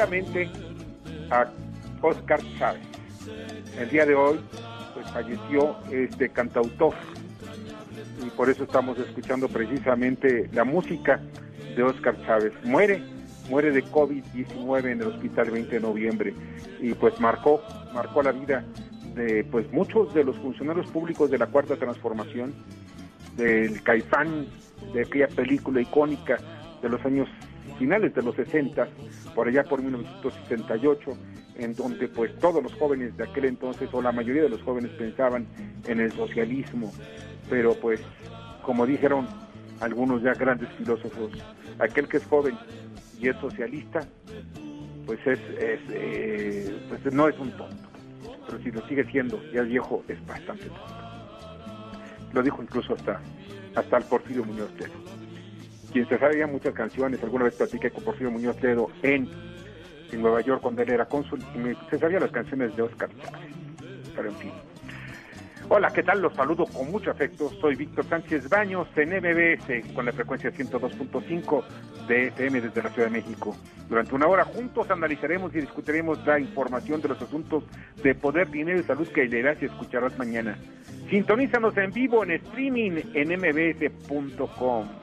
A Oscar Chávez. El día de hoy pues falleció este cantautor y por eso estamos escuchando precisamente la música de Oscar Chávez. Muere, muere de COVID-19 en el hospital 20 de noviembre y pues marcó, marcó la vida de pues muchos de los funcionarios públicos de la Cuarta Transformación, del Caifán, de aquella película icónica de los años finales de los 60, por allá por 1968, en donde pues todos los jóvenes de aquel entonces, o la mayoría de los jóvenes pensaban en el socialismo, pero pues como dijeron algunos ya grandes filósofos, aquel que es joven y es socialista, pues es, eh, pues no es un tonto, pero si lo sigue siendo, ya es viejo, es bastante tonto. Lo dijo incluso hasta, hasta el Porfirio Muñoz. Quien se sabía muchas canciones, alguna vez platiqué con Porfirio Muñoz Ledo en, en Nueva York cuando él era cónsul me, se sabía las canciones de Oscar Chávez. Pero en fin. Hola, ¿qué tal? Los saludo con mucho afecto. Soy Víctor Sánchez Baños en MBS con la frecuencia 102.5 de FM desde la Ciudad de México. Durante una hora juntos analizaremos y discutiremos la información de los asuntos de poder, dinero y salud que leerás y escucharás mañana. Sintonízanos en vivo en streaming en mbs.com.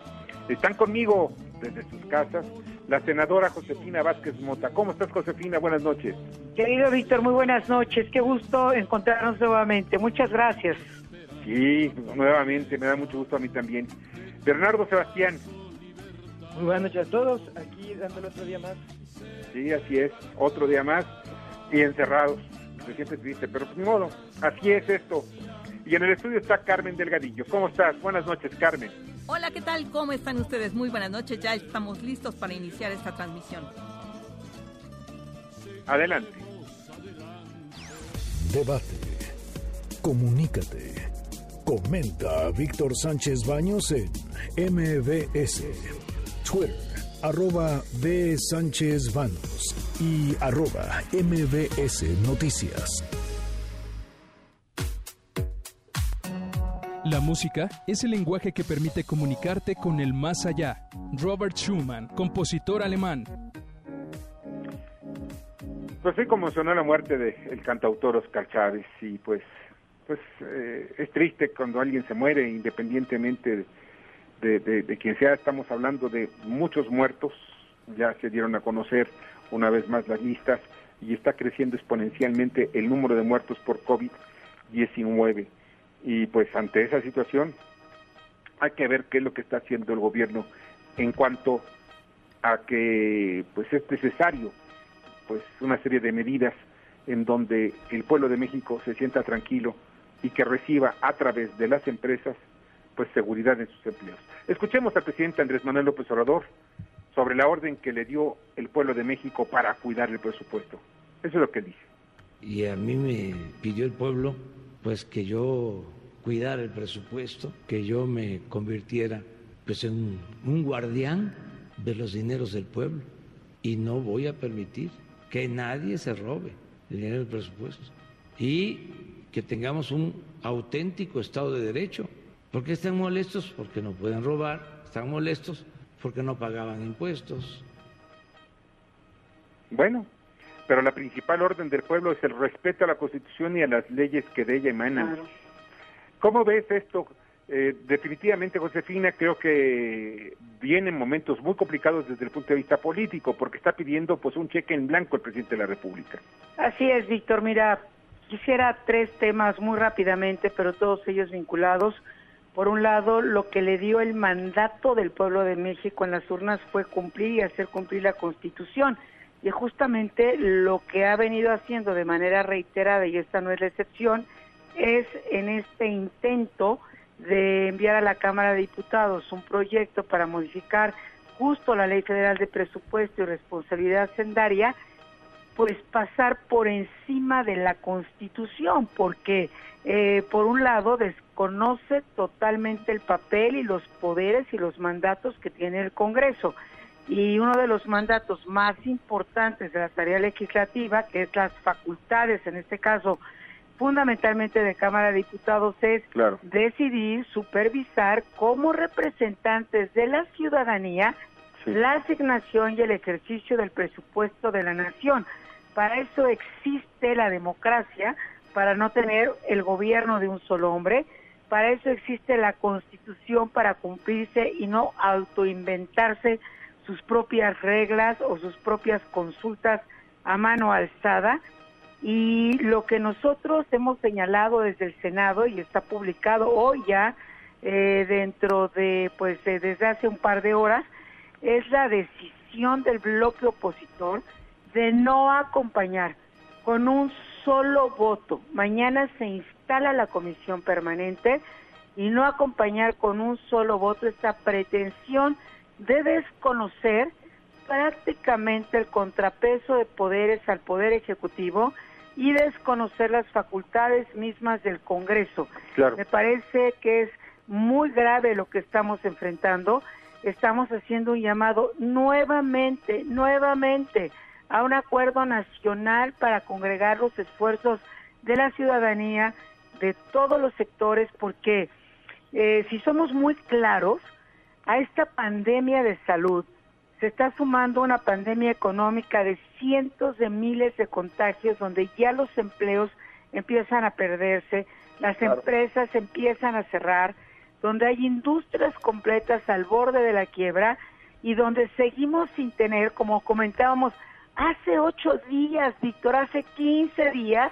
Están conmigo desde sus casas la senadora Josefina Vázquez Mota. ¿Cómo estás, Josefina? Buenas noches. Querido Víctor, muy buenas noches. Qué gusto encontrarnos nuevamente. Muchas gracias. Sí, nuevamente, me da mucho gusto a mí también. Bernardo Sebastián. Muy buenas noches a todos, aquí dándole otro día más. Sí, así es, otro día más y encerrados. Se siente triste, pero pues ni modo, así es esto. Y en el estudio está Carmen Delgadillo. ¿Cómo estás? Buenas noches, Carmen. Hola, ¿qué tal? ¿Cómo están ustedes? Muy buenas noches. Ya estamos listos para iniciar esta transmisión. Adelante. Debate. Comunícate. Comenta a Víctor Sánchez Baños en MBS. Twitter, arroba B. Sánchez Baños y arroba MBS Noticias. La música es el lenguaje que permite comunicarte con el más allá. Robert Schumann, compositor alemán. Pues sí conmocionó la muerte del cantautor Oscar Chávez y pues pues eh, es triste cuando alguien se muere independientemente de, de, de quien sea. Estamos hablando de muchos muertos, ya se dieron a conocer una vez más las listas y está creciendo exponencialmente el número de muertos por COVID-19. Y pues ante esa situación hay que ver qué es lo que está haciendo el gobierno en cuanto a que pues es necesario pues una serie de medidas en donde el pueblo de México se sienta tranquilo y que reciba a través de las empresas pues seguridad en sus empleos. Escuchemos al presidente Andrés Manuel López Obrador sobre la orden que le dio el pueblo de México para cuidar el presupuesto. Eso es lo que dice. Y a mí me pidió el pueblo pues que yo cuidara el presupuesto, que yo me convirtiera pues en un, guardián de los dineros del pueblo y no voy a permitir que nadie se robe el dinero del presupuesto y que tengamos un auténtico Estado de Derecho. ¿Por qué están molestos? Porque no pueden robar, están molestos porque no pagaban impuestos. Bueno, pero la principal orden del pueblo es el respeto a la Constitución y a las leyes que de ella emanan. ¿Cómo ves esto, Eh, definitivamente, Josefina, creo que vienen momentos muy complicados desde el punto de vista político, porque está pidiendo pues un cheque en blanco el presidente de la República. Así es, Víctor. Mira, quisiera tres temas muy rápidamente, pero todos ellos vinculados. Por un lado, lo que le dio el mandato del pueblo de México en las urnas fue cumplir y hacer cumplir la Constitución. Y justamente lo que ha venido haciendo de manera reiterada, y esta no es la excepción, es en este intento de enviar a la Cámara de Diputados un proyecto para modificar justo la Ley Federal de Presupuesto y Responsabilidad Sendaria, pues pasar por encima de la Constitución, porque eh, por un lado desconoce totalmente el papel y los poderes y los mandatos que tiene el Congreso. Y uno de los mandatos más importantes de la tarea legislativa, que es las facultades, en este caso fundamentalmente de Cámara de Diputados, es decidir, supervisar como representantes de la ciudadanía la asignación y el ejercicio del presupuesto de la nación. Para eso existe la democracia, para no tener el gobierno de un solo hombre, para eso existe la constitución para cumplirse y no autoinventarse sus propias reglas o sus propias consultas a mano alzada. Y lo que nosotros hemos señalado desde el Senado y está publicado hoy ya eh, dentro de, pues desde hace un par de horas, es la decisión del bloque opositor de no acompañar con un solo voto. Mañana se instala la comisión permanente y no acompañar con un solo voto esta pretensión de desconocer prácticamente el contrapeso de poderes al poder ejecutivo y desconocer las facultades mismas del Congreso. Me parece que es muy grave lo que estamos enfrentando. Estamos haciendo un llamado nuevamente, nuevamente a un acuerdo nacional para congregar los esfuerzos de la ciudadanía, de todos los sectores, porque eh, si somos muy claros, a esta pandemia de salud se está sumando una pandemia económica de cientos de miles de contagios donde ya los empleos empiezan a perderse, las empresas empiezan a cerrar, donde hay industrias completas al borde de la quiebra y donde seguimos sin tener, como comentábamos, hace ocho días, Víctor, hace quince días,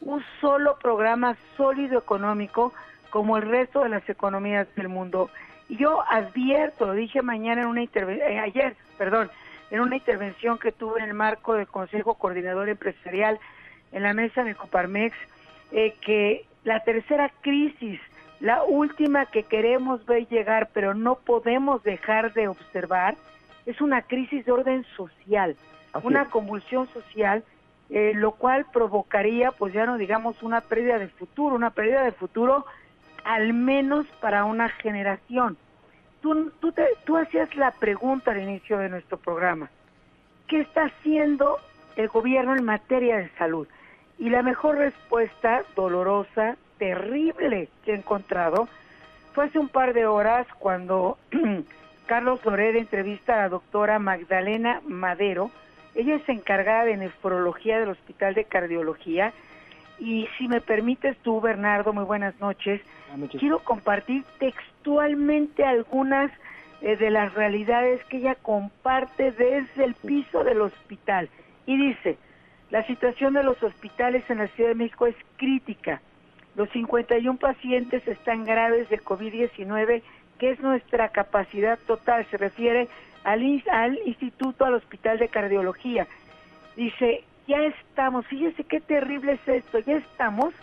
un solo programa sólido económico como el resto de las economías del mundo. Y yo advierto, lo dije mañana en una intervención, eh, ayer, perdón, en una intervención que tuve en el marco del Consejo Coordinador Empresarial en la mesa de Coparmex, eh, que la tercera crisis, la última que queremos ver llegar, pero no podemos dejar de observar, es una crisis de orden social una convulsión social, eh, lo cual provocaría, pues ya no digamos una pérdida de futuro, una pérdida de futuro al menos para una generación. Tú, tú, te, tú hacías la pregunta al inicio de nuestro programa, ¿qué está haciendo el gobierno en materia de salud? Y la mejor respuesta, dolorosa, terrible que he encontrado, fue hace un par de horas cuando Carlos Loret entrevista a la doctora Magdalena Madero, ella es encargada de nefrología del Hospital de Cardiología. Y si me permites tú, Bernardo, muy buenas noches. Quiero compartir textualmente algunas eh, de las realidades que ella comparte desde el piso del hospital. Y dice, la situación de los hospitales en la Ciudad de México es crítica. Los 51 pacientes están graves de COVID-19, que es nuestra capacidad total. Se refiere al, al instituto, al hospital de cardiología. Dice, ya estamos, fíjese qué terrible es esto, ya estamos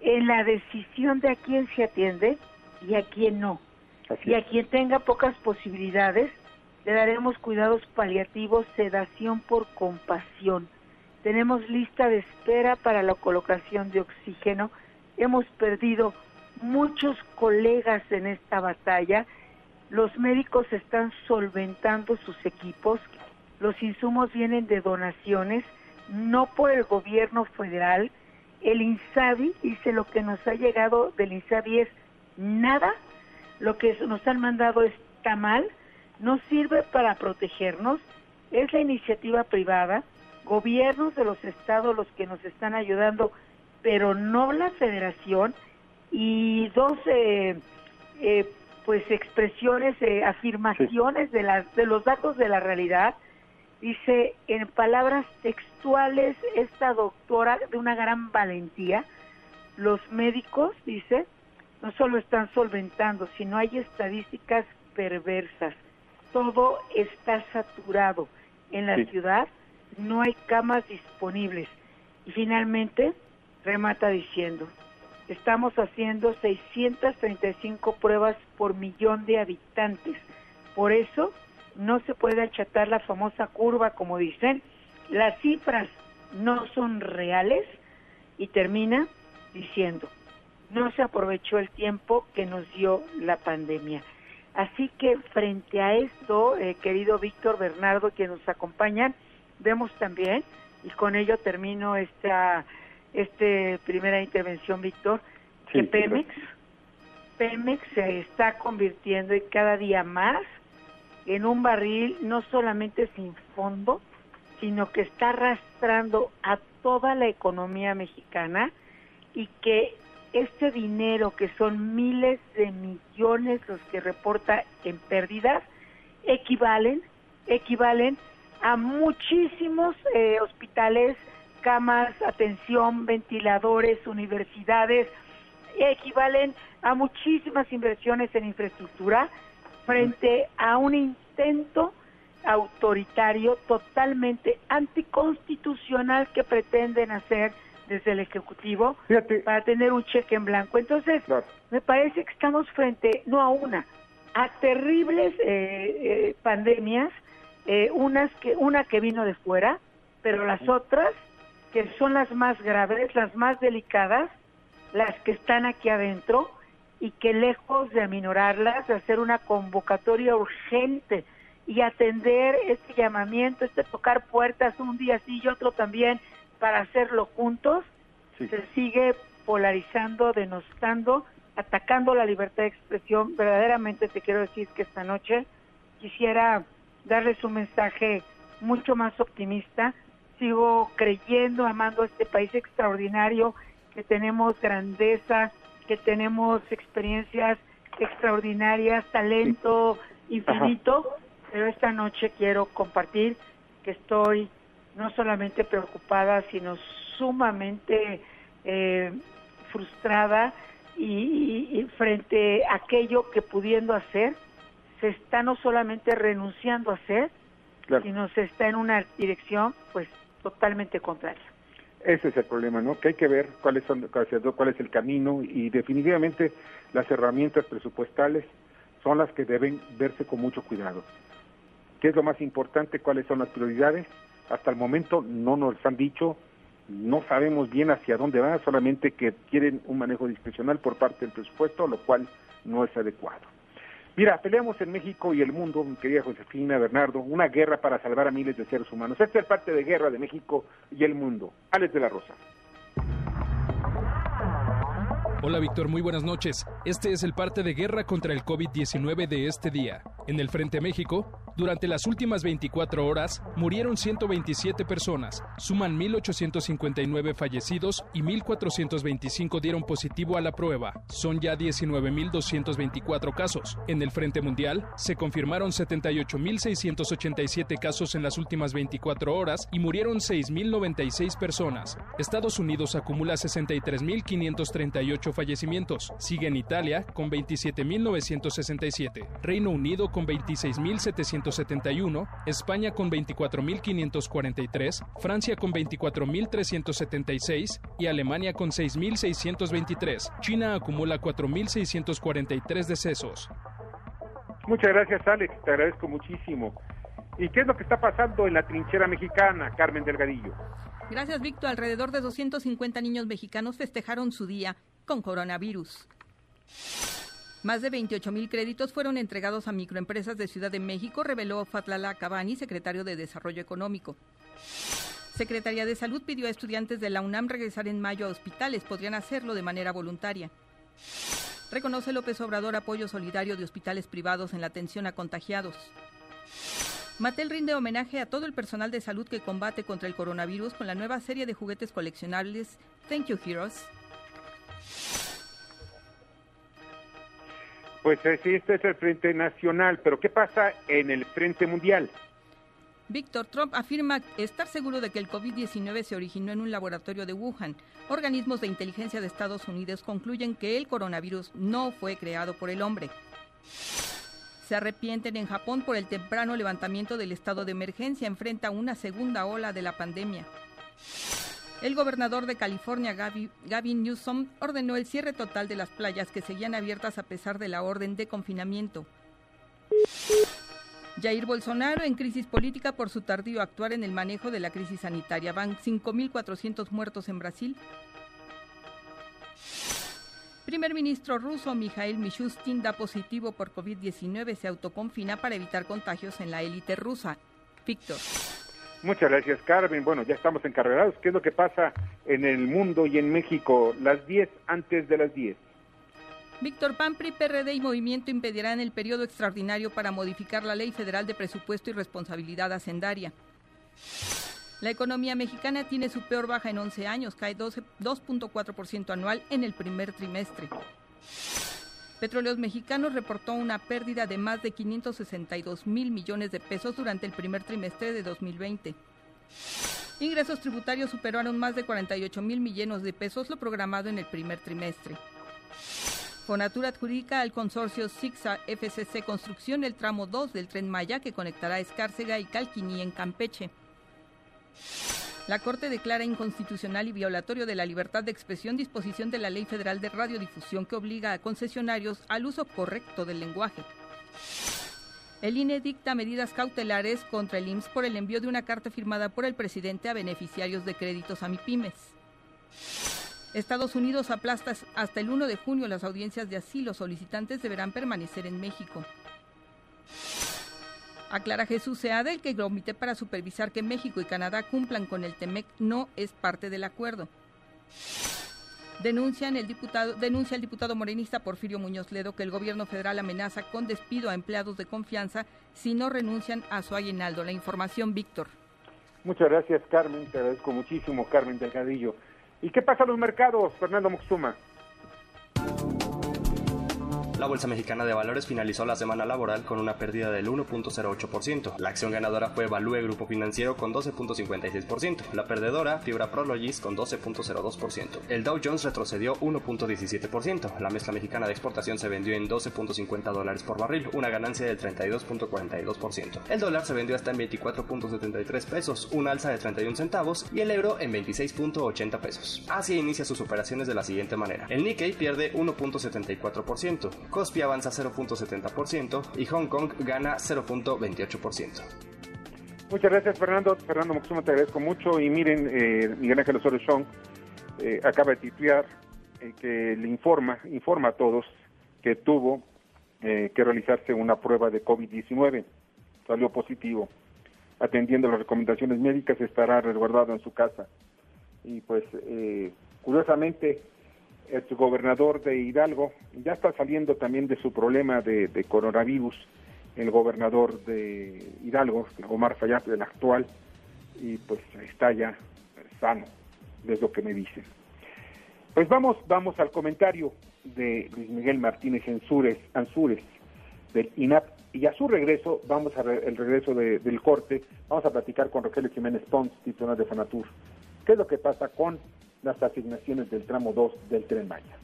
en la decisión de a quién se atiende y a quién no. y a quien tenga pocas posibilidades, le daremos cuidados paliativos, sedación por compasión. Tenemos lista de espera para la colocación de oxígeno. Hemos perdido muchos colegas en esta batalla los médicos están solventando sus equipos, los insumos vienen de donaciones, no por el gobierno federal. El INSABI dice lo que nos ha llegado del INSABI es nada, lo que nos han mandado está mal, no sirve para protegernos, es la iniciativa privada, gobiernos de los estados los que nos están ayudando, pero no la federación y dos eh, pues expresiones, eh, afirmaciones de, las, de los datos de la realidad. Dice, en palabras textuales, esta doctora de una gran valentía, los médicos, dice, no solo están solventando, sino hay estadísticas perversas. Todo está saturado. En la ciudad no hay camas disponibles. Y finalmente remata diciendo, estamos haciendo 635 pruebas por millón de habitantes. Por eso no se puede achatar la famosa curva, como dicen. Las cifras no son reales y termina diciendo, no se aprovechó el tiempo que nos dio la pandemia. Así que frente a esto, eh, querido Víctor Bernardo, que nos acompañan, vemos también, y con ello termino esta este primera intervención, Víctor, que Pemex, Pemex se está convirtiendo y cada día más en un barril no solamente sin fondo, sino que está arrastrando a toda la economía mexicana y que este dinero, que son miles de millones los que reporta en pérdidas, equivalen, equivalen a muchísimos eh, hospitales, camas, atención, ventiladores, universidades, equivalen a muchísimas inversiones en infraestructura frente a un intento autoritario totalmente anticonstitucional que pretenden hacer desde el Ejecutivo para tener un cheque en blanco. Entonces, me parece que estamos frente, no a una, a terribles eh, eh, pandemias, eh, unas que, una que vino de fuera, pero las otras, que son las más graves, las más delicadas, las que están aquí adentro, y que lejos de aminorarlas, de hacer una convocatoria urgente y atender este llamamiento, este tocar puertas un día sí y otro también, para hacerlo juntos, se sigue polarizando, denostando, atacando la libertad de expresión. Verdaderamente te quiero decir que esta noche quisiera darles un mensaje mucho más optimista. Sigo creyendo, amando a este país extraordinario, que tenemos grandeza, que tenemos experiencias extraordinarias, talento infinito, pero esta noche quiero compartir que estoy no solamente preocupada, sino sumamente eh, frustrada y, frente a aquello que pudiendo hacer, se está no solamente renunciando a hacer, sino se está en una dirección pues totalmente contraria. Ese es el problema, ¿no? Que hay que ver cuáles son, cuál es el camino y definitivamente las herramientas presupuestales son las que deben verse con mucho cuidado. ¿Qué es lo más importante? ¿Cuáles son las prioridades? Hasta el momento no nos han dicho, no sabemos bien hacia dónde va, solamente que quieren un manejo discrecional por parte del presupuesto, lo cual no es adecuado. Mira, peleamos en México y el mundo, mi querida Josefina, Bernardo, una guerra para salvar a miles de seres humanos. Esta es parte de guerra de México y el mundo. Alex de la Rosa. Hola Víctor, muy buenas noches. Este es el parte de guerra contra el COVID-19 de este día. En el Frente México, durante las últimas 24 horas, murieron 127 personas, suman 1.859 fallecidos y 1.425 dieron positivo a la prueba. Son ya 19.224 casos. En el Frente Mundial, se confirmaron 78.687 casos en las últimas 24 horas y murieron 6.096 personas. Estados Unidos acumula 63.538 fallecimientos. Sigue en Italia con 27.967, Reino Unido con 26.771, España con 24.543, Francia con 24.376 y Alemania con 6.623. China acumula 4.643 decesos. Muchas gracias Alex, te agradezco muchísimo. ¿Y qué es lo que está pasando en la trinchera mexicana, Carmen Delgadillo? Gracias, Víctor. Alrededor de 250 niños mexicanos festejaron su día con coronavirus. Más de 28 mil créditos fueron entregados a microempresas de Ciudad de México, reveló Fatlala Cabani, secretario de Desarrollo Económico. Secretaría de Salud pidió a estudiantes de la UNAM regresar en mayo a hospitales. Podrían hacerlo de manera voluntaria. Reconoce López Obrador apoyo solidario de hospitales privados en la atención a contagiados. Mattel rinde homenaje a todo el personal de salud que combate contra el coronavirus con la nueva serie de juguetes coleccionables Thank You Heroes. Pues eh, sí, este es el Frente Nacional, pero ¿qué pasa en el Frente Mundial? Víctor Trump afirma estar seguro de que el COVID-19 se originó en un laboratorio de Wuhan. Organismos de inteligencia de Estados Unidos concluyen que el coronavirus no fue creado por el hombre. Se arrepienten en Japón por el temprano levantamiento del estado de emergencia. Enfrenta una segunda ola de la pandemia. El gobernador de California, Gavin Newsom, ordenó el cierre total de las playas que seguían abiertas a pesar de la orden de confinamiento. Jair Bolsonaro en crisis política por su tardío actuar en el manejo de la crisis sanitaria. Van 5.400 muertos en Brasil. Primer ministro ruso Mikhail Mishustin da positivo por COVID-19. Se autoconfina para evitar contagios en la élite rusa. Víctor. Muchas gracias, Carmen. Bueno, ya estamos encarregados. ¿Qué es lo que pasa en el mundo y en México? Las 10 antes de las 10. Víctor Pampri, PRD y Movimiento impedirán el periodo extraordinario para modificar la Ley Federal de Presupuesto y Responsabilidad Hacendaria. La economía mexicana tiene su peor baja en 11 años, cae 2.4% anual en el primer trimestre. Petróleos Mexicanos reportó una pérdida de más de 562 mil millones de pesos durante el primer trimestre de 2020. Ingresos tributarios superaron más de 48 mil millones de pesos, lo programado en el primer trimestre. Fonatura adjudica al consorcio SIGSA FCC Construcción el tramo 2 del tren Maya que conectará Escárcega y Calquiní en Campeche. La Corte declara inconstitucional y violatorio de la libertad de expresión disposición de la Ley Federal de Radiodifusión que obliga a concesionarios al uso correcto del lenguaje. El INE dicta medidas cautelares contra el IMSS por el envío de una carta firmada por el presidente a beneficiarios de créditos a MIPIMES. Estados Unidos aplasta hasta el 1 de junio las audiencias de asilo. Solicitantes deberán permanecer en México. Aclara Jesús Seade que el comité para supervisar que México y Canadá cumplan con el TEMEC no es parte del acuerdo. Denuncian el diputado, denuncia el diputado morenista Porfirio Muñoz Ledo que el gobierno federal amenaza con despido a empleados de confianza si no renuncian a su aguinaldo. La información, Víctor. Muchas gracias, Carmen. Te agradezco muchísimo, Carmen Delgadillo. ¿Y qué pasa en los mercados, Fernando Moxuma? La Bolsa Mexicana de Valores finalizó la semana laboral con una pérdida del 1.08%. La acción ganadora fue Value Grupo Financiero con 12.56%. La perdedora, Fibra Prologis con 12.02%. El Dow Jones retrocedió 1.17%. La mezcla mexicana de exportación se vendió en 12.50 dólares por barril, una ganancia del 32.42%. El dólar se vendió hasta en 24.73 pesos, un alza de 31 centavos, y el euro en 26.80 pesos. Asia inicia sus operaciones de la siguiente manera. El Nikkei pierde 1.74%. Kospi avanza 0.70% y Hong Kong gana 0.28%. Muchas gracias Fernando. Fernando Moxuma te agradezco mucho y miren, eh, Miguel Ángel Osorio Chong eh, acaba de titular eh, que le informa, informa a todos que tuvo eh, que realizarse una prueba de COVID-19. Salió positivo. Atendiendo las recomendaciones médicas estará resguardado en su casa. Y pues, curiosamente, el gobernador de Hidalgo ya está saliendo también de su problema de, coronavirus, el gobernador de Hidalgo, Omar Fayad, el actual, y pues está ya sano, es lo que me dicen. Pues vamos, vamos al comentario de Luis Miguel Martínez Ansúrez, Ansúrez del INAP, y a su regreso, vamos a el regreso del corte, vamos a platicar con Rogelio Jiménez Pons, titular de Fanatur. ¿Qué es lo que pasa con las asignaciones del tramo 2 del Tren Maya.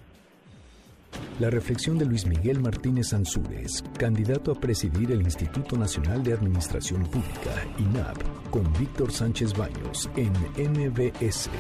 La reflexión de Luis Miguel Martínez Ansúrez, candidato a presidir el Instituto Nacional de Administración Pública, INAP, con Víctor Sánchez Baños en MBS.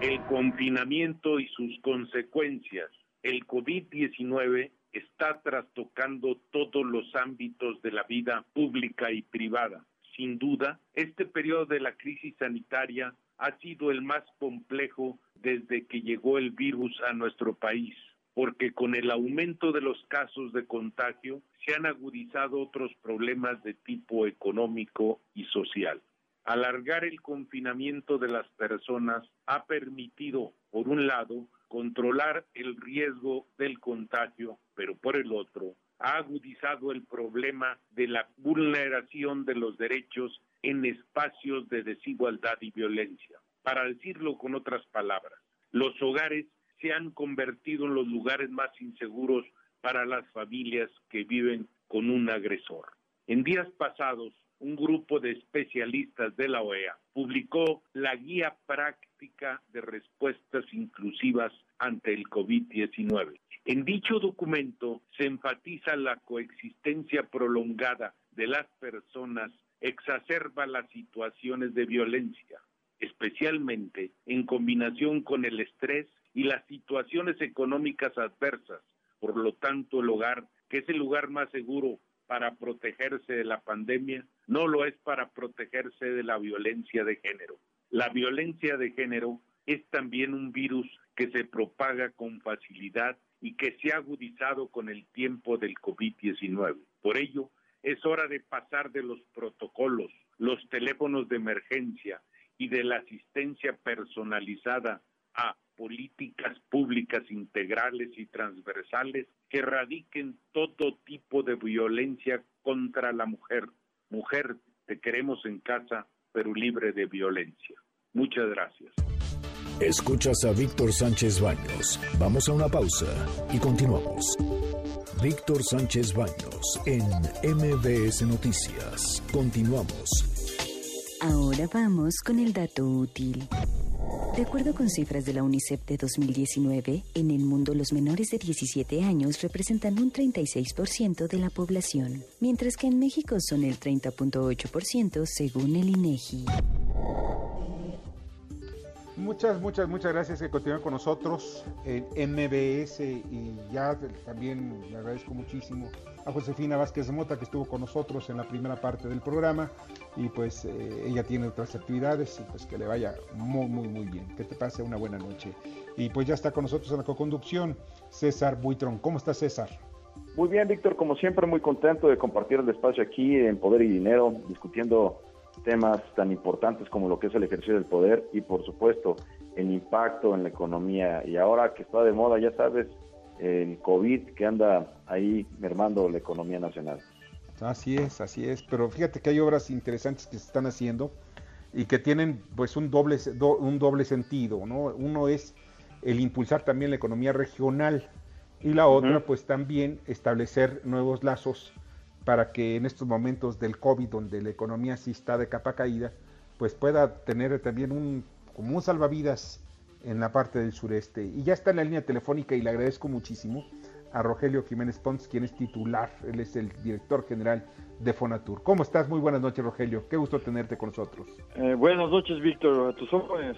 El confinamiento y sus consecuencias. El COVID-19 está trastocando todos los ámbitos de la vida pública y privada. Sin duda, este periodo de la crisis sanitaria ha sido el más complejo desde que llegó el virus a nuestro país, porque con el aumento de los casos de contagio se han agudizado otros problemas de tipo económico y social. Alargar el confinamiento de las personas ha permitido, por un lado, controlar el riesgo del contagio, pero por el otro, ha agudizado el problema de la vulneración de los derechos en espacios de desigualdad y violencia. Para decirlo con otras palabras, los hogares se han convertido en los lugares más inseguros para las familias que viven con un agresor. En días pasados, un grupo de especialistas de la OEA publicó la guía práctica de respuestas inclusivas ante el COVID-19. En dicho documento se enfatiza la coexistencia prolongada de las personas, exacerba las situaciones de violencia, especialmente en combinación con el estrés y las situaciones económicas adversas. Por lo tanto, el hogar, que es el lugar más seguro para protegerse de la pandemia, no lo es para protegerse de la violencia de género. La violencia de género es también un virus que se propaga con facilidad y que se ha agudizado con el tiempo del COVID-19. Por ello, es hora de pasar de los protocolos, los teléfonos de emergencia y de la asistencia personalizada a políticas públicas integrales y transversales que erradiquen todo tipo de violencia contra la mujer. Mujer, te queremos en casa, pero libre de violencia. Muchas gracias. Escuchas a Víctor Sánchez Baños. Vamos a una pausa y continuamos. Víctor Sánchez Baños en MBS Noticias. Continuamos. Ahora vamos con el dato útil. De acuerdo con cifras de la UNICEF de 2019, en el mundo los menores de 17 años representan un 36% de la población, mientras que en México son el 30.8% según el INEGI. Muchas, muchas, muchas gracias que continúan con nosotros en MBS y ya también le agradezco muchísimo a Josefina Vázquez Mota que estuvo con nosotros en la primera parte del programa y pues eh, ella tiene otras actividades y pues que le vaya muy, muy, muy bien, que te pase una buena noche. Y pues ya está con nosotros en la co-conducción César Buitrón. ¿Cómo está César? Muy bien, Víctor, como siempre muy contento de compartir el espacio aquí en Poder y Dinero, discutiendo temas tan importantes como lo que es el ejercicio del poder y por supuesto el impacto en la economía. Y ahora que está de moda, ya sabes, el COVID que anda ahí mermando la economía nacional. Así es, así es, pero fíjate que hay obras interesantes que se están haciendo y que tienen pues un doble, un doble sentido, ¿no? Uno es el impulsar también la economía regional y la otra pues también establecer nuevos lazos para que en estos momentos del COVID, donde la economía sí está de capa caída, pues pueda tener también un, como un salvavidas en la parte del sureste. Y ya está en la línea telefónica y le agradezco muchísimo a Rogelio Jiménez Pons, quien es titular, él es el director general de Fonatur. ¿Cómo estás? Muy buenas noches, Rogelio. Qué gusto tenerte con nosotros. Eh, buenas noches, Víctor. A tus órdenes.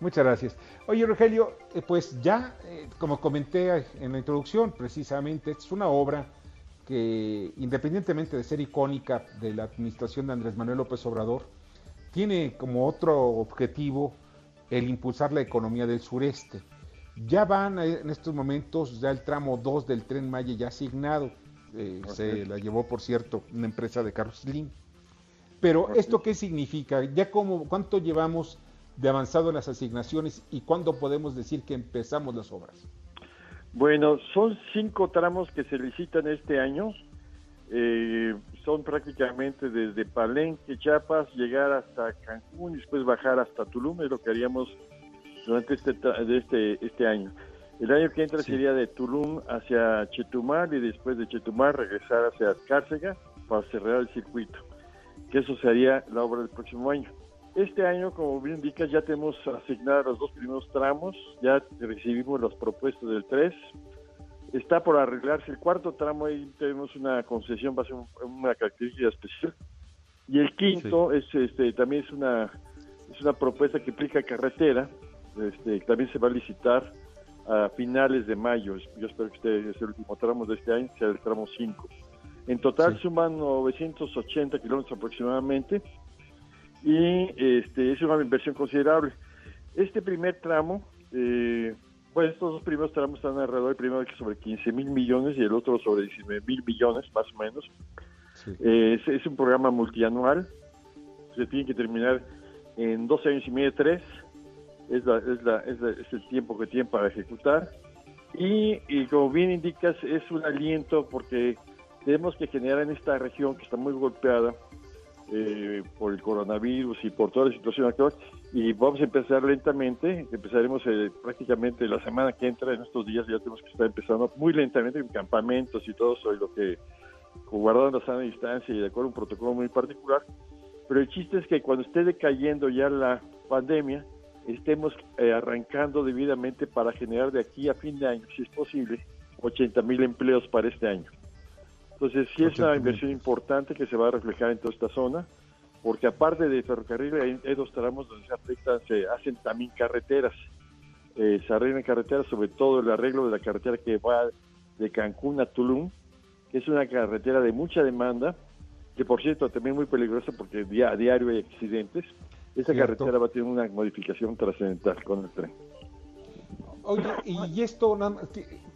Muchas gracias. Oye, Rogelio, eh, pues ya, eh, como comenté en la introducción, precisamente, es una obra que independientemente de ser icónica de la administración de Andrés Manuel López Obrador, tiene como otro objetivo el impulsar la economía del sureste. Ya van en estos momentos ya el tramo 2 del tren Maya ya asignado, eh, se la llevó por cierto una empresa de Carlos Slim. Pero esto qué significa? Ya como cuánto llevamos de avanzado en las asignaciones y cuándo podemos decir que empezamos las obras. Bueno, son cinco tramos que se licitan este año. Eh, son prácticamente desde Palenque, Chiapas, llegar hasta Cancún y después bajar hasta Tulum, es lo que haríamos durante este, de este, este año. El año que entra sería de Tulum hacia Chetumal y después de Chetumal regresar hacia Cárcega para cerrar el circuito, que eso sería la obra del próximo año. Este año, como bien indicas, ya tenemos asignados los dos primeros tramos, ya recibimos las propuestas del 3. Está por arreglarse el cuarto tramo, ahí tenemos una concesión, va a ser una característica especial. Y el quinto es este también es una es una propuesta que implica carretera, este, también se va a licitar a finales de mayo. Yo espero que este es el último tramo de este año, sea el tramo 5. En total suman 980 kilómetros aproximadamente y este, es una inversión considerable. Este primer tramo, eh, pues estos dos primeros tramos están alrededor, el primero sobre 15 mil millones y el otro sobre 19 mil millones, más o menos. Eh, es, un programa multianual, se tiene que terminar en dos años y medio, tres, es, la, es, la, es, el tiempo que tienen para ejecutar. Y, y como bien indicas, es un aliento porque tenemos que generar en esta región que está muy golpeada eh, por el coronavirus y por toda la situación actual. Y vamos a empezar lentamente, empezaremos eh, prácticamente la semana que entra, en estos días ya tenemos que estar empezando muy lentamente en campamentos y todo eso, y lo que guardando la sana distancia y de acuerdo a un protocolo muy particular. Pero el chiste es que cuando esté decayendo ya la pandemia, estemos eh, arrancando debidamente para generar de aquí a fin de año, si es posible, 80 mil empleos para este año. Entonces, sí es una inversión importante que se va a reflejar en toda esta zona, porque aparte de ferrocarril, hay, dos tramos donde se afectan, se hacen también carreteras. Eh, se arreglan carreteras, sobre todo el arreglo de la carretera que va de Cancún a Tulum, que es una carretera de mucha demanda, que por cierto también muy peligrosa porque a diario hay accidentes. Esa carretera va a tener una modificación trascendental con el tren. Oye, ¿y esto,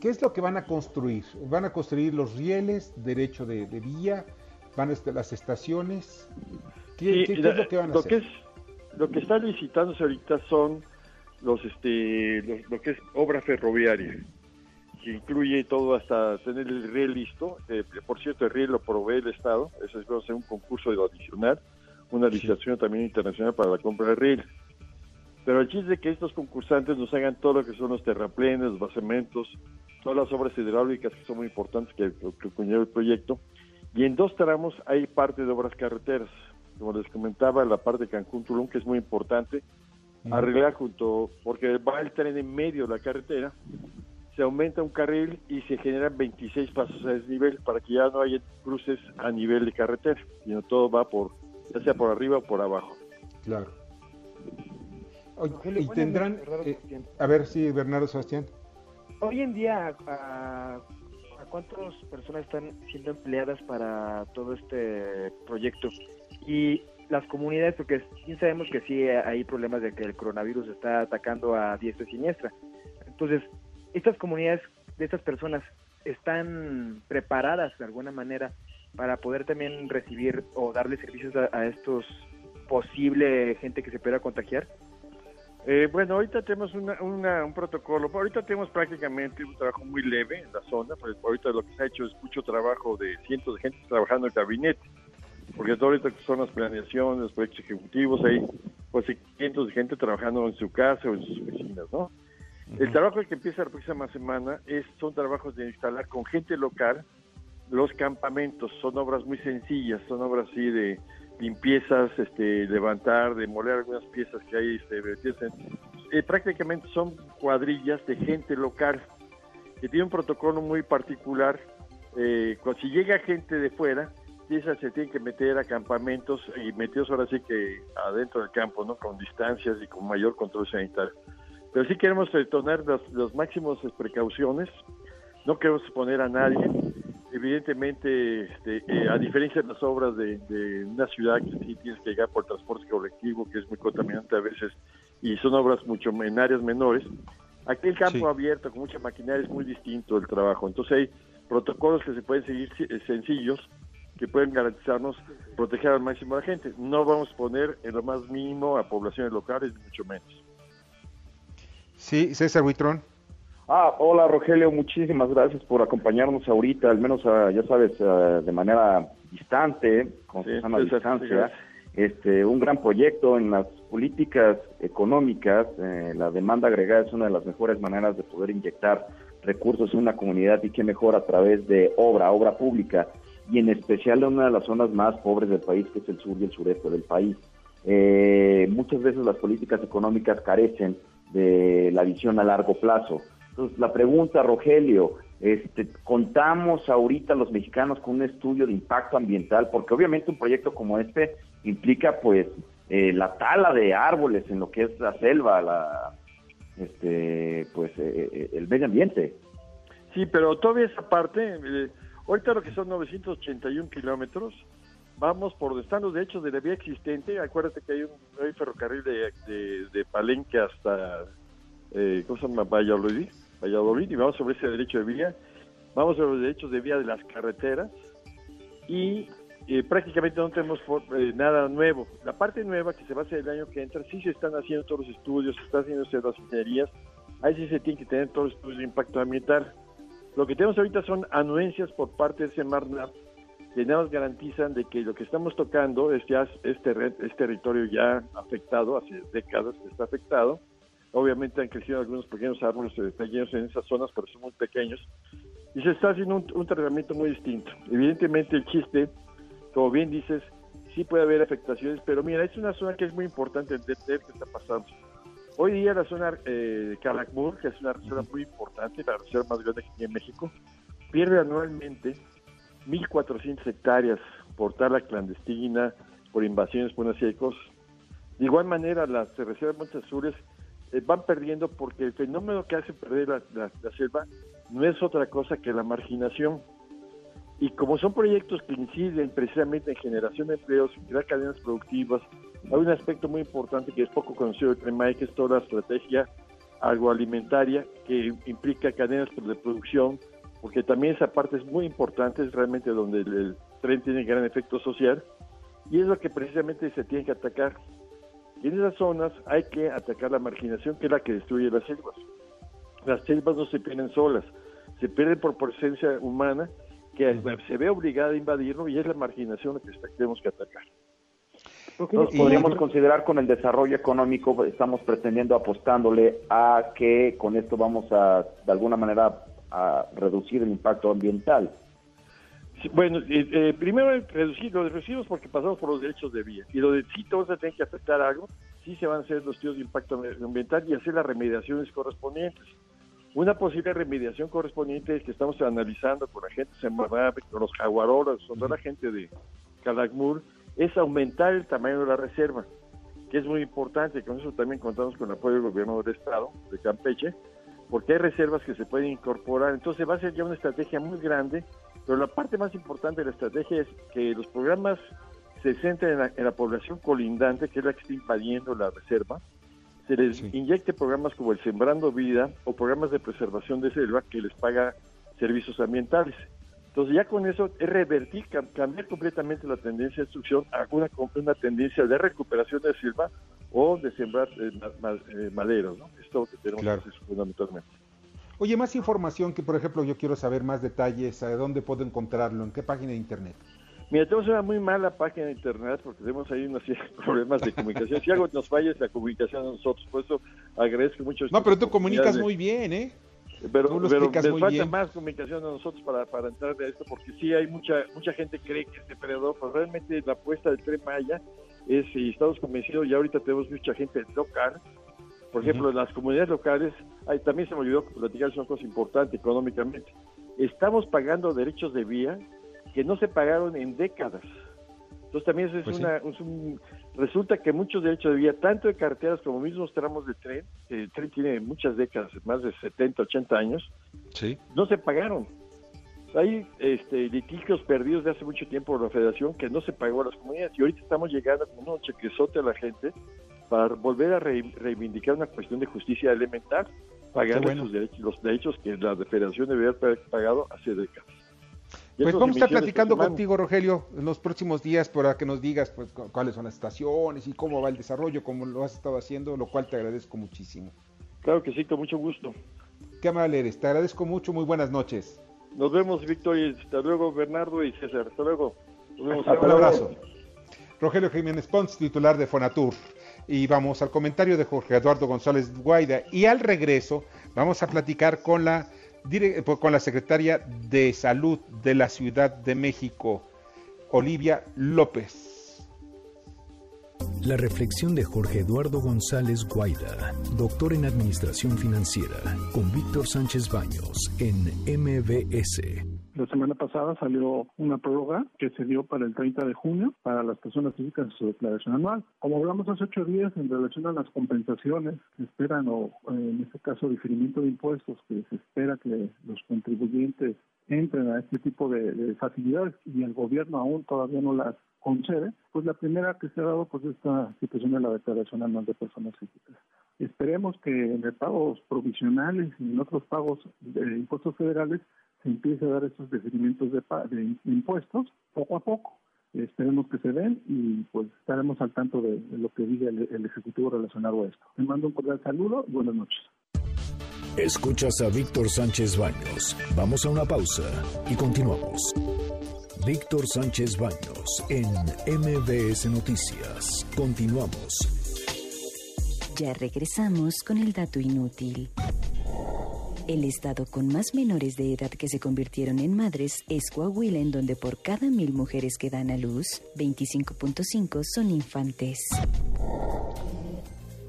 ¿qué, es lo que van a construir? ¿Van a construir los rieles, derecho de, vía? ¿Van a las estaciones? ¿Qué, es lo que van a hacer? lo que está licitándose ahorita son los, este, lo que es obra ferroviaria, que incluye todo hasta tener el riel listo. Eh, por cierto, el riel lo provee el Estado, eso es a un concurso adicional, una licitación también internacional para la compra de riel. Pero el chiste es que estos concursantes nos hagan todo lo que son los terraplenes, los basementos, todas las obras hidráulicas que son muy importantes que, que el proyecto. Y en dos tramos hay parte de obras carreteras. Como les comentaba, la parte de Cancún-Tulum, que es muy importante, arreglar junto, porque va el tren en medio de la carretera, se aumenta un carril y se generan 26 pasos a desnivel para que ya no haya cruces a nivel de carretera, sino todo va por, ya sea por arriba o por abajo. Claro y tendrán, eh, a ver si Bernardo Sebastián. Hoy en día, ¿a, cuántas personas están siendo empleadas para todo este proyecto? Y las comunidades, porque sí sabemos que sí hay problemas de que el coronavirus está atacando a diestra y siniestra. Entonces, estas comunidades de estas personas están preparadas de alguna manera para poder también recibir o darle servicios a, a estos posible gente que se pueda contagiar. Eh, bueno, ahorita tenemos un protocolo, ahorita tenemos prácticamente un trabajo muy leve en la zona, pues ahorita lo que se ha hecho es mucho trabajo de cientos de gente trabajando en el gabinete, porque ahorita son las planeaciones, los proyectos ejecutivos, hay pues cientos de gente trabajando en su casa o en sus oficinas, ¿no? El trabajo que empieza la próxima semana es, son trabajos de instalar con gente local los campamentos, son obras muy sencillas, son obras así de limpiezas, este, levantar, demoler algunas piezas que hay, este, eh, prácticamente son cuadrillas de gente local que tiene un protocolo muy particular. Eh, si llega gente de fuera, esas se tienen que meter a campamentos y metidos ahora sí que adentro del campo, ¿no? Con distancias y con mayor control sanitario. Pero sí queremos tomar las, los máximos precauciones, no queremos exponer a nadie, evidentemente, este, eh, a diferencia de las obras de, una ciudad que sí tienes que llegar por transporte colectivo, que es muy contaminante a veces, y son obras mucho en áreas menores, aquí el campo abierto con mucha maquinaria es muy distinto el trabajo. Entonces hay protocolos que se pueden seguir eh, sencillos que pueden garantizarnos proteger al máximo a la gente. No vamos a poner en lo más mínimo a poblaciones locales, mucho menos. Sí, César Huitrón. Ah, hola Rogelio, muchísimas gracias por acompañarnos ahorita, al menos ah, ya sabes, ah, de manera distante, con sí, sana distancia. Este, un gran proyecto en las políticas económicas, eh, la demanda agregada es una de las mejores maneras de poder inyectar recursos en una comunidad y qué mejor a través de obra, obra pública, y en especial en una de las zonas más pobres del país, que es el sur y el sureste del país. Eh, muchas veces las políticas económicas carecen de la visión a largo plazo. Entonces, la pregunta, Rogelio, este, contamos ahorita los mexicanos con un estudio de impacto ambiental, porque obviamente un proyecto como este implica pues eh, la tala de árboles en lo que es la selva, la, este, pues eh, eh, el medio ambiente. Sí, pero todavía esa parte, ahorita lo que son 981 kilómetros, vamos por están los derechos de la vía existente. Acuérdate que hay un ferrocarril de, de, Palenque hasta, ¿cómo se llama? Valladolid Valladolid y vamos sobre ese derecho de vía, vamos sobre los derechos de vía de las carreteras y eh, prácticamente no tenemos eh, nada nuevo. La parte nueva que se va a hacer el año que entra, sí se están haciendo todos los estudios, se están haciendo las ingenierías, ahí sí se tiene que tener todos los estudios de impacto ambiental. Lo que tenemos ahorita son anuencias por parte de Semarnat que nada más garantizan de que lo que estamos tocando es ya es, es territorio ya afectado, hace décadas que está afectado. Obviamente han crecido algunos pequeños árboles pequeños en esas zonas, pero son muy pequeños. Y se está haciendo un, un tratamiento muy distinto. Evidentemente el chiste, como bien dices, sí puede haber afectaciones, pero mira, es una zona que es muy importante entender qué está pasando. Hoy día la zona de eh, Calakmul, que es una reserva muy importante, la reserva más grande que tiene México, pierde anualmente 1.400 hectáreas por tala clandestina, por invasiones, por una serie de cosas. De igual manera, las reservas de Montes Azules eh, van perdiendo porque el fenómeno que hace perder la, selva no es otra cosa que la marginación. Y como son proyectos que inciden precisamente en generación de empleos, crear cadenas productivas, hay un aspecto muy importante que es poco conocido de Tremay, que es toda la estrategia agroalimentaria que implica cadenas de producción, porque también esa parte es muy importante, es realmente donde el, tren tiene gran efecto social, y es lo que precisamente se tiene que atacar. Y en esas zonas hay que atacar la marginación, que es la que destruye las selvas. Las selvas no se pierden solas, se pierden por presencia humana, que se ve obligada a invadirlo, y es la marginación la que tenemos que atacar. podríamos considerar con el desarrollo económico, estamos pretendiendo apostándole a que con esto vamos a, de alguna manera, a reducir el impacto ambiental? Bueno, eh, eh, primero reducir los residuos porque pasamos por los derechos de vía. Y lo de si todos se tienen que afectar algo, sí se van a hacer los estudios de impacto ambiental y hacer las remediaciones correspondientes. Una posible remediación correspondiente que estamos analizando con la gente de con los jaguaroras, con toda la gente de Calakmul, es aumentar el tamaño de la reserva, que es muy importante. Con eso también contamos con el apoyo del gobierno del Estado de Campeche, porque hay reservas que se pueden incorporar. Entonces va a ser ya una estrategia muy grande, pero la parte más importante de la estrategia es que los programas se centren en la, población colindante, que es la que está invadiendo la reserva, se les inyecte programas como el Sembrando Vida o programas de preservación de selva que les paga servicios ambientales. Entonces ya con eso es revertir, cambiar completamente la tendencia de destrucción a una, una tendencia de recuperación de selva o de sembrar eh, eh, maderos, ¿no? Esto que tenemos que hacer fundamentalmente. Oye, más información que, por ejemplo, yo quiero saber más detalles, ¿a dónde puedo encontrarlo? ¿En qué página de internet? Mira, tenemos una muy mala página de internet porque tenemos ahí unos problemas de comunicación. Si algo nos falla es la comunicación a nosotros, por eso agradezco mucho. No, pero tú comunicas muy bien, ¿eh? Pero, pero nos falta más comunicación a nosotros para, para entrar de esto, porque sí hay mucha mucha gente cree que este depredador, pues realmente la apuesta del Tren Maya es, y estamos convencidos, y ahorita tenemos mucha gente local, por ejemplo, en las comunidades locales, ahí también se me olvidó platicar, es una cosa importante económicamente. Estamos pagando derechos de vía que no se pagaron en décadas. Entonces también eso es, pues una, un, resulta que muchos derechos de vía, tanto de carreteras como mismos tramos de tren, el tren tiene muchas décadas, más de 70, 80 años, ¿Sí? no se pagaron. Hay este, litigios perdidos de hace mucho tiempo por la federación que no se pagó a las comunidades y ahorita estamos llegando con un chequezote a la gente para volver a reivindicar una cuestión de justicia elemental, pagando derechos, los derechos que la federación debería haber pagado hace décadas. pues vamos a estar platicando contigo, Rogelio, en los próximos días para que nos digas pues, cuáles son las estaciones y cómo va el desarrollo, cómo lo has estado haciendo, lo cual te agradezco muchísimo. Claro que sí, con mucho gusto. Qué amable eres, te agradezco mucho, muy buenas noches. Nos vemos, Víctor, y hasta luego, Bernardo y César. Hasta luego. Un abrazo. Rogelio Jiménez Pons, titular de Fonatur. Y vamos al comentario de Jorge Eduardo González Guaida. Y al regreso vamos a platicar con la, con la secretaria de Salud de la Ciudad de México, Olivia López. La reflexión de Jorge Eduardo González Guaida, doctor en Administración Financiera, con Víctor Sánchez Baños en MBS. La semana pasada salió una prórroga que se dio para el 30 de junio para las personas físicas en su declaración anual. Como hablamos hace ocho días en relación a las compensaciones que esperan, o en este caso diferimiento de impuestos, que se espera que los contribuyentes entren a este tipo de facilidades y el gobierno aún todavía no las concede, pues la primera que se ha dado pues esta situación de la declaración anual de personas físicas. Esperemos que en pagos provisionales y en otros pagos de impuestos federales se empiece a dar estos deferimientos de, de impuestos poco a poco. Esperemos que se den y pues estaremos al tanto de, lo que diga el, el, Ejecutivo relacionado a esto. Te mando un cordial saludo y buenas noches. Escuchas a Víctor Sánchez Baños. Vamos a una pausa y continuamos. Víctor Sánchez Baños en MBS Noticias. Continuamos. Ya regresamos con el dato inútil. El estado con más menores de edad que se convirtieron en madres es Coahuila, en donde por cada mil mujeres que dan a luz, 25.5 son infantes.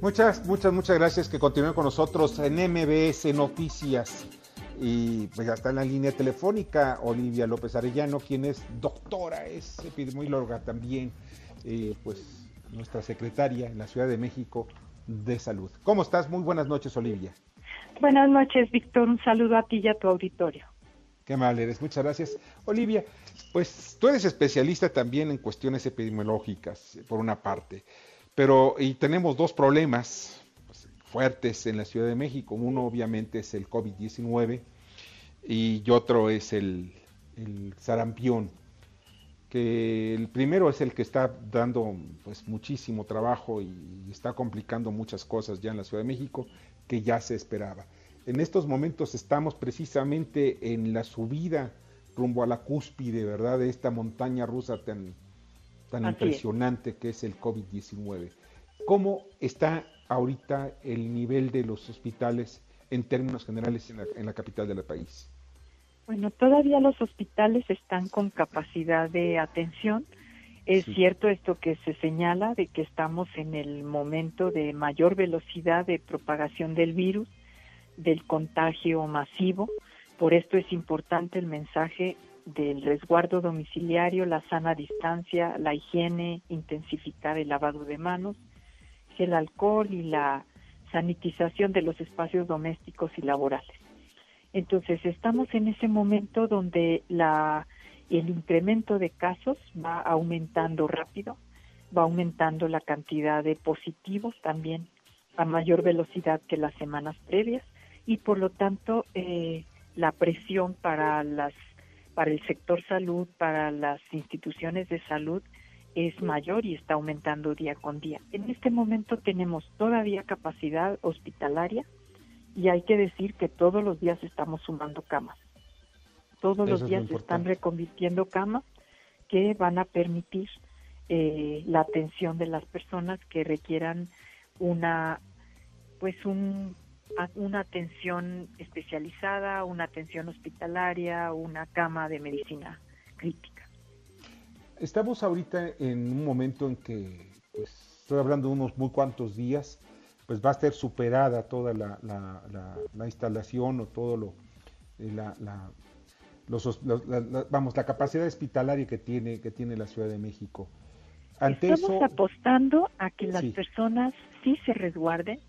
Muchas, muchas, muchas gracias que continúen con nosotros en MBS Noticias. Y pues ya está en la línea telefónica Olivia López Arellano, quien es doctora, es epidemióloga también, eh, pues nuestra secretaria en la Ciudad de México de Salud. ¿Cómo estás? Muy buenas noches, Olivia. Buenas noches, Víctor. Un saludo a ti y a tu auditorio. Qué mal eres, muchas gracias. Olivia, pues tú eres especialista también en cuestiones epidemiológicas, por una parte, pero y tenemos dos problemas pues, fuertes en la Ciudad de México. Uno obviamente es el COVID-19 y otro es el, el sarampión, que el primero es el que está dando pues muchísimo trabajo y está complicando muchas cosas ya en la Ciudad de México que ya se esperaba. En estos momentos estamos precisamente en la subida rumbo a la cúspide, ¿verdad? De esta montaña rusa tan, tan impresionante que es el COVID-19. ¿Cómo está ahorita el nivel de los hospitales en términos generales en la, en la capital del país? Bueno, todavía los hospitales están con capacidad de atención. Es cierto esto que se señala de que estamos en el momento de mayor velocidad de propagación del virus, del contagio masivo. Por esto es importante el mensaje del resguardo domiciliario, la sana distancia, la higiene, intensificar el lavado de manos, el alcohol y la sanitización de los espacios domésticos y laborales. Entonces, estamos en ese momento donde la, el incremento de casos va aumentando rápido, va aumentando la cantidad de positivos también a mayor velocidad que las semanas previas y por lo tanto eh, la presión para las para el sector salud, para las instituciones de salud es mayor y está aumentando día con día. En este momento tenemos todavía capacidad hospitalaria y hay que decir que todos los días estamos sumando camas. Todos los días se están reconvirtiendo camas que van a permitir eh, la atención de las personas que requieran una pues un, una atención especializada, una atención hospitalaria, una cama de medicina crítica. Estamos ahorita en un momento en que, pues, estoy hablando de unos muy cuantos días, pues va a ser superada toda la, la, instalación o todo lo, eh, la, los, vamos, la capacidad hospitalaria que tiene, que tiene la Ciudad de México. Ante Estamos apostando a que las personas sí se resguarden,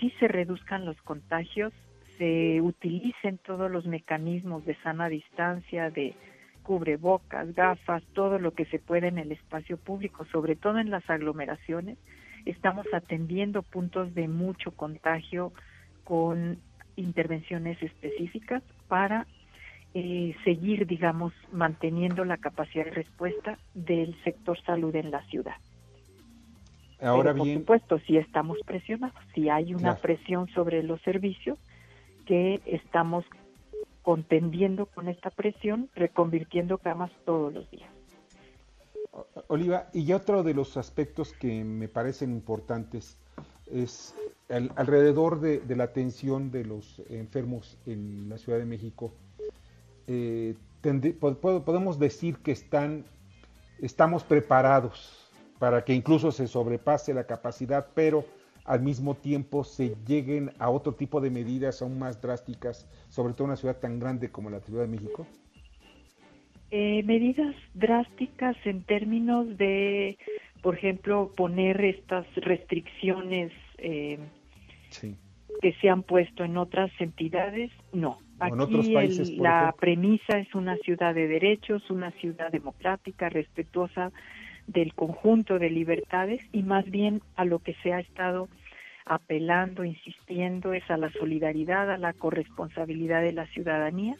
sí se reduzcan los contagios, se utilicen todos los mecanismos de sana distancia, de cubrebocas, gafas, todo lo que se puede en el espacio público, sobre todo en las aglomeraciones, Estamos atendiendo puntos de mucho contagio con intervenciones específicas para eh, seguir, digamos, manteniendo la capacidad de respuesta del sector salud en la ciudad. Ahora Por bien, supuesto, si estamos presionados, si hay una presión sobre los servicios, que estamos contendiendo con esta presión, reconvirtiendo camas todos los días. Oliva, y otro de los aspectos que me parecen importantes es alrededor de, la atención de los enfermos en la Ciudad de México. Eh, podemos decir que están, estamos preparados para que incluso se sobrepase la capacidad, pero al mismo tiempo se lleguen a otro tipo de medidas aún más drásticas, sobre todo en una ciudad tan grande como la Ciudad de México. Eh, medidas drásticas en términos de, por ejemplo, poner estas restricciones eh, que se han puesto en otras entidades, no. Aquí la premisa es una ciudad de derechos, una ciudad democrática, respetuosa del conjunto de libertades y más bien a lo que se ha estado apelando, insistiendo, es a la solidaridad, a la corresponsabilidad de la ciudadanía,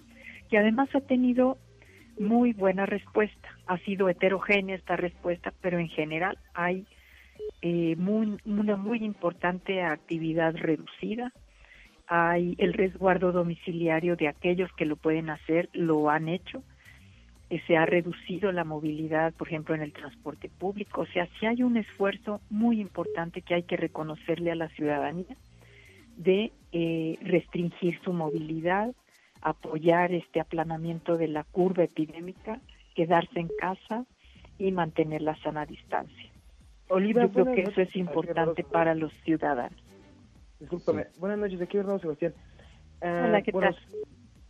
que además ha tenido muy buena respuesta. Ha sido heterogénea esta respuesta, pero en general hay eh, una muy importante actividad reducida. Hay el resguardo domiciliario de aquellos que lo pueden hacer, lo han hecho. eh, se ha reducido la movilidad, por ejemplo, en el transporte público. O sea, sí hay un esfuerzo muy importante que hay que reconocerle a la ciudadanía de eh, restringir su movilidad, apoyar este aplanamiento de la curva epidémica, quedarse en casa y mantener la sana distancia. Oliva, Yo creo que eso es importante para los ciudadanos. Discúlpame. Buenas noches, aquí Bernardo Sebastián. Hola, ¿qué tal?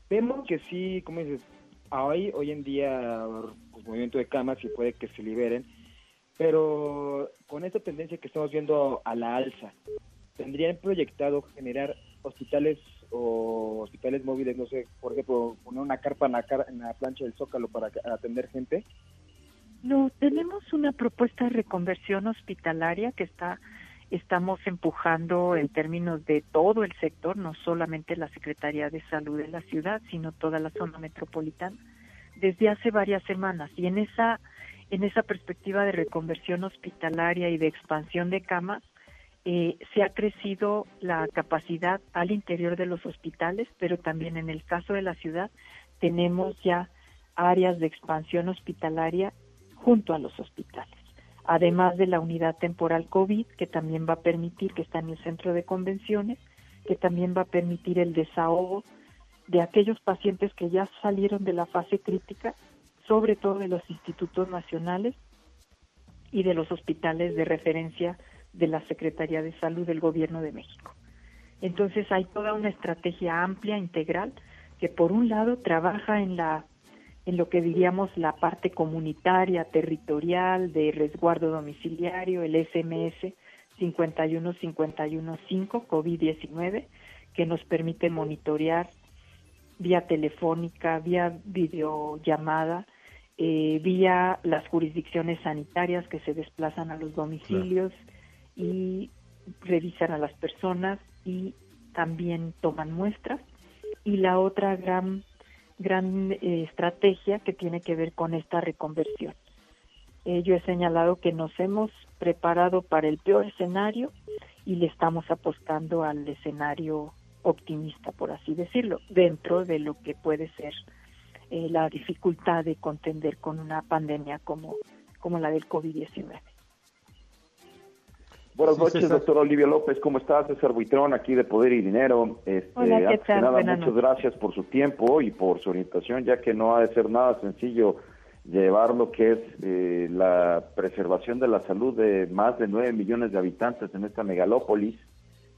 Vemos que sí, como dices, hoy, hoy en día, pues, movimiento de camas y puede que se liberen, pero con esta tendencia que estamos viendo a la alza, ¿tendrían proyectado generar hospitales o hospitales móviles, no sé, por ejemplo, poner una carpa en la, en la plancha del Zócalo para atender gente? No, tenemos una propuesta de reconversión hospitalaria que está estamos empujando en términos de todo el sector, no solamente la Secretaría de Salud de la ciudad, sino toda la zona metropolitana, desde hace varias semanas. Y en esa, en esa perspectiva de reconversión hospitalaria y de expansión de camas, eh, se ha crecido la capacidad al interior de los hospitales, pero también en el caso de la ciudad tenemos ya áreas de expansión hospitalaria junto a los hospitales además de la unidad temporal COVID, que también va a permitir, que está en el centro de convenciones, que también va a permitir el desahogo de aquellos pacientes que ya salieron de la fase crítica, sobre todo de los institutos nacionales y de los hospitales de referencia de la Secretaría de Salud del Gobierno de México. Entonces hay toda una estrategia amplia, integral, que por un lado trabaja en la en lo que diríamos la parte comunitaria, territorial, de resguardo domiciliario, el SMS 51515 COVID-19, que nos permite monitorear vía telefónica, vía videollamada, eh, vía las jurisdicciones sanitarias que se desplazan a los domicilios y revisan a las personas y también toman muestras. Y la otra gran gran eh, estrategia que tiene que ver con esta reconversión. Eh, yo he señalado que nos hemos preparado para el peor escenario y le estamos apostando al escenario optimista, por así decirlo, dentro de lo que puede ser eh, la dificultad de contender con una pandemia como, como la del COVID-19. Buenas noches, doctor Olivia López. ¿Cómo estás? César Buitrón, aquí de Poder y Dinero. Este, Hola, ¿qué tal? muchas gracias por su tiempo y por su orientación, ya que no ha de ser nada sencillo llevar lo que es eh, la preservación de la salud de más de nueve millones de habitantes en esta megalópolis.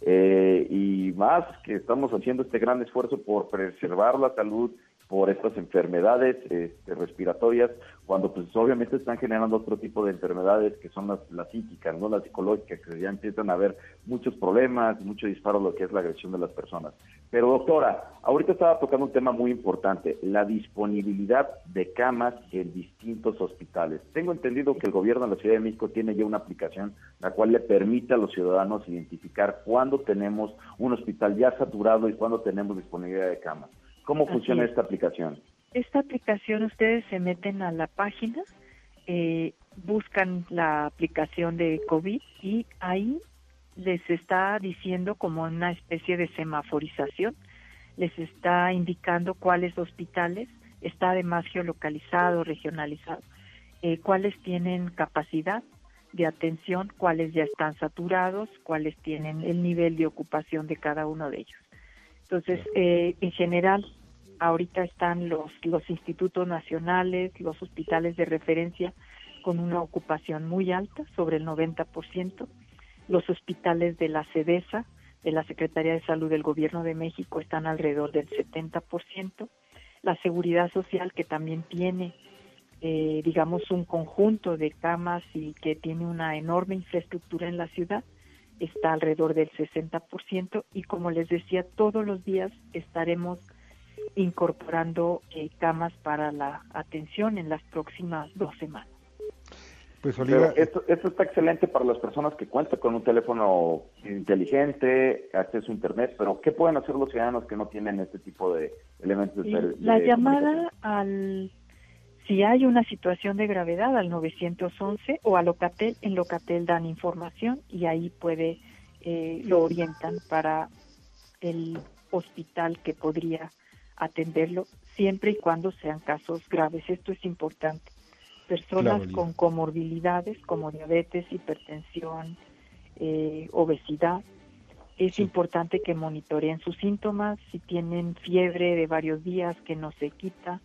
Eh, y más que estamos haciendo este gran esfuerzo por preservar la salud por estas enfermedades este, respiratorias, cuando pues obviamente están generando otro tipo de enfermedades que son las, las psíquicas, no las psicológicas, que ya empiezan a haber muchos problemas, mucho disparo lo que es la agresión de las personas. Pero doctora, ahorita estaba tocando un tema muy importante, la disponibilidad de camas en distintos hospitales. Tengo entendido que el gobierno de la Ciudad de México tiene ya una aplicación la cual le permite a los ciudadanos identificar cuándo tenemos un hospital ya saturado y cuándo tenemos disponibilidad de camas. ¿Cómo funciona esta aplicación? Esta aplicación ustedes se meten a la página, eh, buscan la aplicación de COVID y ahí les está diciendo como una especie de semaforización, les está indicando cuáles hospitales, está además geolocalizado, regionalizado, eh, cuáles tienen capacidad de atención, cuáles ya están saturados, cuáles tienen el nivel de ocupación de cada uno de ellos. Entonces, eh, en general, ahorita están los, los institutos nacionales, los hospitales de referencia con una ocupación muy alta, sobre el 90%, los hospitales de la SEDESA, de la Secretaría de Salud del Gobierno de México, están alrededor del 70%, la Seguridad Social, que también tiene, eh, digamos, un conjunto de camas y que tiene una enorme infraestructura en la ciudad, está alrededor del 60% y como les decía, todos los días estaremos incorporando eh, camas para la atención en las próximas dos semanas. Pues esto, esto está excelente para las personas que cuentan con un teléfono inteligente, acceso a internet, pero ¿qué pueden hacer los ciudadanos que no tienen este tipo de elementos de, La llamada al si hay una situación de gravedad al 911 o a Locatel, en Locatel dan información y ahí puede, eh, lo orientan para el hospital que podría atenderlo siempre y cuando sean casos graves. Esto es importante. Personas con comorbilidades como diabetes, hipertensión, eh, obesidad, es importante que monitoreen sus síntomas, si tienen fiebre de varios días que no se quita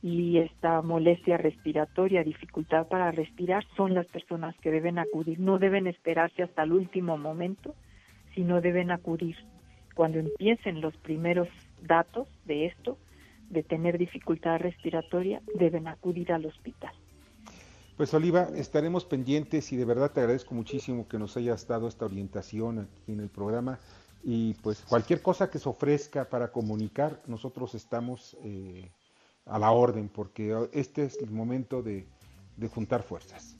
y esta molestia respiratoria, dificultad para respirar, son las personas que deben acudir. No deben esperarse hasta el último momento, sino deben acudir cuando empiecen los primeros datos de esto, de tener dificultad respiratoria, deben acudir al hospital. Pues Oliva, estaremos pendientes y de verdad te agradezco muchísimo que nos hayas dado esta orientación aquí en el programa y pues cualquier cosa que se ofrezca para comunicar, nosotros estamos eh, a la orden porque este es el momento de, juntar fuerzas.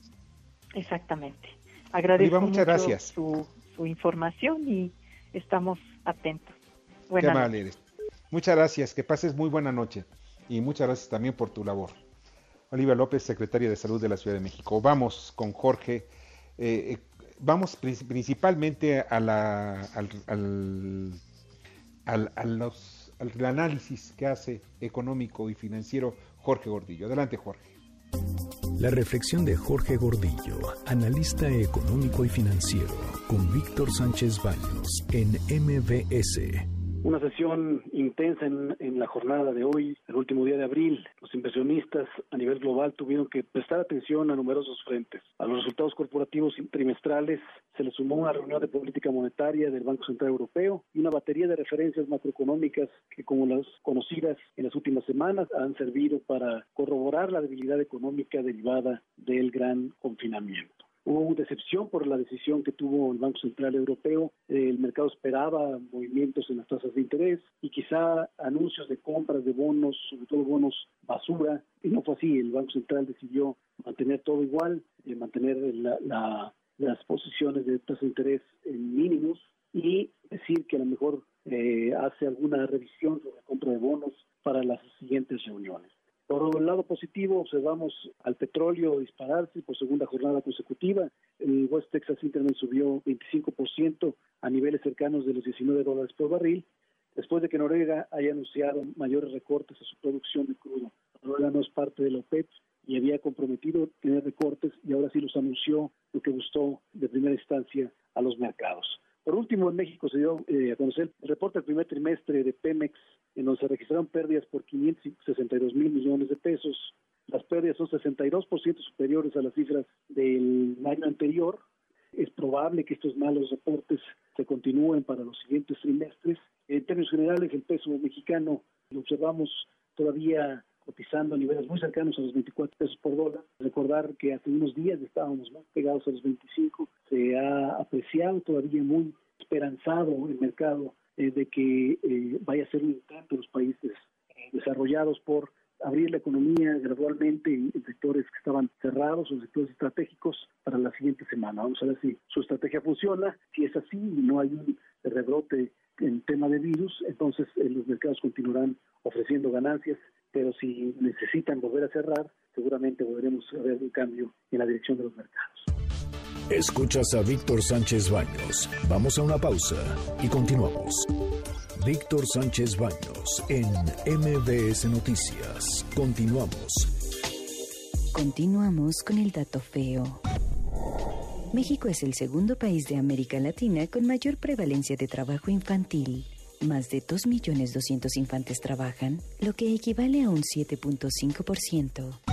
Exactamente. Agradezco mucho Su, información y estamos atentos. Qué mal eres. Muchas gracias, que pases muy buena noche y muchas gracias también por tu labor. Olivia López, secretaria de Salud de la Ciudad de México. Vamos con Jorge. Eh, eh, vamos principalmente a la, al, al, al, análisis que hace económico y financiero Jorge Gordillo. Adelante, Jorge. La reflexión de Jorge Gordillo, analista económico y financiero, con Víctor Sánchez Baños en MBS una sesión intensa en, la jornada de hoy, el último día de abril. Los inversionistas a nivel global tuvieron que prestar atención a numerosos frentes. A los resultados corporativos trimestrales se le sumó una reunión de política monetaria del Banco Central Europeo y una batería de referencias macroeconómicas que, como las conocidas en las últimas semanas, han servido para corroborar la debilidad económica derivada del gran confinamiento. Hubo decepción por la decisión que tuvo el Banco Central Europeo. El mercado esperaba movimientos en las tasas de interés y quizá anuncios de compras de bonos, sobre todo bonos basura. Y no fue así. El Banco Central decidió mantener todo igual, eh, mantener las posiciones de tasas de interés en mínimos y decir que a lo mejor eh, hace alguna revisión sobre la compra de bonos para las siguientes reuniones. Por el lado positivo, observamos al petróleo dispararse por segunda jornada consecutiva. El West Texas Internet subió 25% a niveles cercanos de los 19 dólares por barril, después de que Noruega haya anunciado mayores recortes a su producción de crudo. Noruega no es parte de la OPEP y había comprometido tener recortes y ahora sí los anunció, lo que gustó de primera instancia a los mercados. Por último, en México se dio eh, a conocer el reporte del primer trimestre de Pemex, en donde se registraron pérdidas por 562 mil millones de pesos. Pérdidas son 62% superiores a las cifras del año anterior. Es probable que estos malos reportes se continúen para los siguientes trimestres. En términos generales, el peso mexicano lo observamos todavía cotizando a niveles muy cercanos a los 24 pesos por dólar. Recordar que hace unos días estábamos más pegados a los 25. Se ha apreciado todavía muy esperanzado el mercado eh, de que eh, vaya a ser un intento los países eh, desarrollados por abrir la economía gradualmente en, sectores que estaban cerrados o sectores estratégicos para la siguiente semana. Vamos a ver si su estrategia funciona. Si es así y no hay un rebrote en tema de virus, entonces los mercados continuarán ofreciendo ganancias pero si necesitan volver a cerrar, seguramente volveremos a ver un cambio en la dirección de los mercados. Escuchas a Víctor Sánchez Baños. Vamos a una pausa y continuamos. Víctor Sánchez Baños en MBS Noticias. Continuamos. Continuamos con el dato feo. México es el segundo país de América Latina con mayor prevalencia de trabajo infantil. Más de 2.200.000 infantes trabajan, lo que equivale a un 7.5%.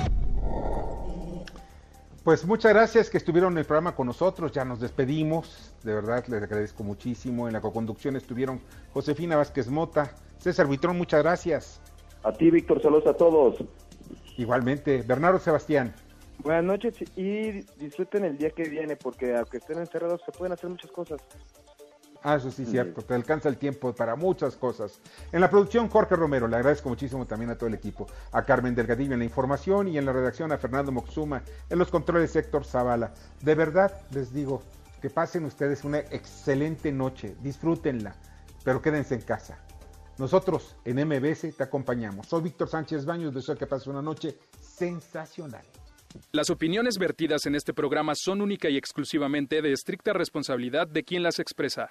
Pues muchas gracias que estuvieron en el programa con nosotros, ya nos despedimos, de verdad les agradezco muchísimo. En la coconducción estuvieron Josefina Vázquez Mota, César Buitrón, muchas gracias. A ti, Víctor, saludos a todos. Igualmente, Bernardo Sebastián. Buenas noches y disfruten el día que viene, porque aunque estén encerrados se pueden hacer muchas cosas. Ah, eso sí, cierto. Te alcanza el tiempo para muchas cosas. En la producción, Jorge Romero. Le agradezco muchísimo también a todo el equipo. A Carmen Delgadillo en la información y en la redacción a Fernando Moxuma. En los controles, Héctor Zavala. De verdad, les digo, que pasen ustedes una excelente noche. Disfrútenla, pero quédense en casa. Nosotros en MBS te acompañamos. Soy Víctor Sánchez Baños. Deseo que pasen una noche sensacional. Las opiniones vertidas en este programa son única y exclusivamente de estricta responsabilidad de quien las expresa.